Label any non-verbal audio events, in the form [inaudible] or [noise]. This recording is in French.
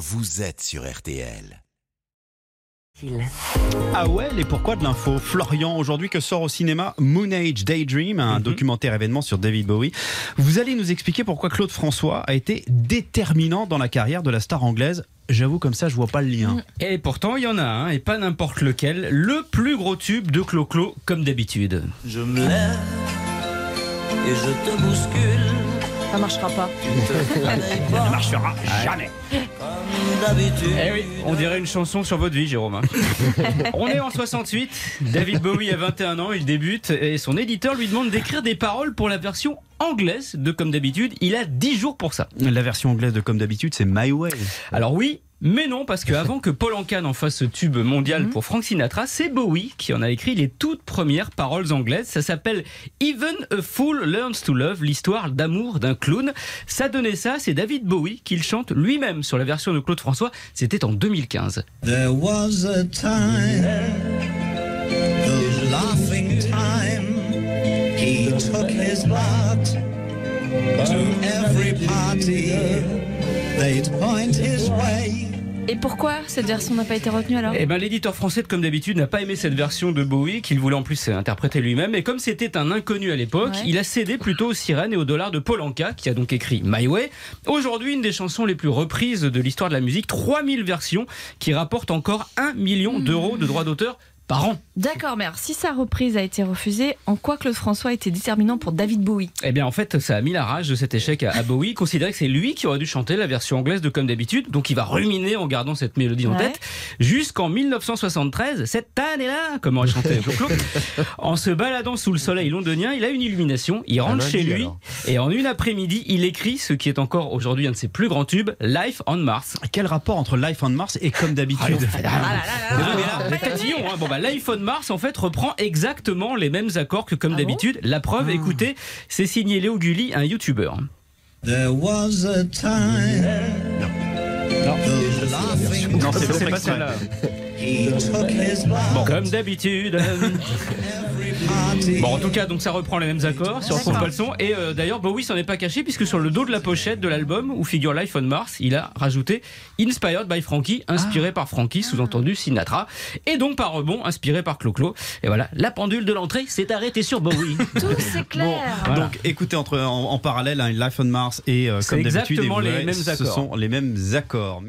vous êtes sur RTL. Ah ouais, et pourquoi de l'info? Florian, aujourd'hui que sort au cinéma Moon Age Daydream, un Mhm. documentaire événement sur David Bowie. Vous allez nous expliquer pourquoi Claude François a été déterminant dans la carrière de la star anglaise. J'avoue, comme ça, je vois pas le lien. Et pourtant, il y en a un, et pas n'importe lequel, le plus gros tube de Clo-Clo, comme d'habitude. Je me lève et je te bouscule. Ça marchera pas. [laughs] Pas Ne marchera jamais. comme d'habitude. Eh oui, on dirait une chanson sur votre vie, Jérôme. hein. [laughs] on est en 68, David Bowie a 21 ans, il débute, et son éditeur lui demande d'écrire des paroles pour la version anglaise de Comme d'habitude. Il a 10 jours pour ça. La version anglaise de Comme d'habitude, c'est My Way. Alors oui, mais non, parce que avant que Paul Anka en fasse ce tube mondial pour Frank Sinatra, c'est Bowie qui en a écrit les toutes premières paroles anglaises. Ça s'appelle Even a Fool Learns to Love, l'histoire d'amour d'un clown. Ça donnait ça, c'est David Bowie qui le chante lui-même sur la version de Claude François. C'était en 2015. There was a time, the laughing time. He took his lot to every party. They'd point his way. Et pourquoi cette version n'a pas été retenue alors? Eh ben, l'éditeur français, comme d'habitude, n'a pas aimé cette version de Bowie, qu'il voulait en plus interpréter lui-même. Et comme c'était un inconnu à l'époque, Ouais. il a cédé plutôt aux sirènes et aux dollars de Paul Anka, qui a donc écrit My Way. Aujourd'hui, une des chansons les plus reprises de l'histoire de la musique, 3000 versions, qui rapportent encore 1 million d'euros de droits d'auteur par an. D'accord, mais alors si sa reprise a été refusée, en quoi Claude François était déterminant pour David Bowie? Eh bien, en fait, ça a mis la rage de cet échec à, à Bowie, considérait que c'est lui qui aurait dû chanter la version anglaise de Comme d'habitude, donc il va ruminer en gardant cette mélodie en Ouais. tête, jusqu'en 1973, cette année-là, comme aurait chanté Claude, en se baladant sous le soleil londonien, il a une illumination, il rentre chez lui, et en une après-midi, il écrit ce qui est encore aujourd'hui un de ses plus grands tubes, Life on Mars. Quel rapport entre Life on Mars et Comme d'habitude Ah là là, mais là, vous êtes tatillon, hein. Bon, bah, l'iPhone Mars, en fait, reprend exactement les mêmes accords que comme Ah bon d'habitude. La preuve, écoutez, c'est signé Léo Gulli, un youtubeur. There was a time, the laughing Non, c'est C'est pas celle-là. Lot Comme d'habitude. Bon, en tout cas, donc ça reprend les mêmes accords, si on retrouve pas le son. Et euh, d'ailleurs, Bowie s'en est pas caché, puisque sur le dos de la pochette de l'album, où figure Life on Mars, il a rajouté Inspired by Frankie, inspiré par Frankie, sous-entendu Sinatra. Et donc, par rebond, inspiré par Clo-Clo. Et voilà, la pendule de l'entrée s'est arrêtée sur Bowie. [laughs] Tout c'est clair Voilà. Donc écoutez entre, en, en parallèle hein, Life on Mars et euh, Comme d'habitude, exactement les Ce accords. sont les mêmes accords.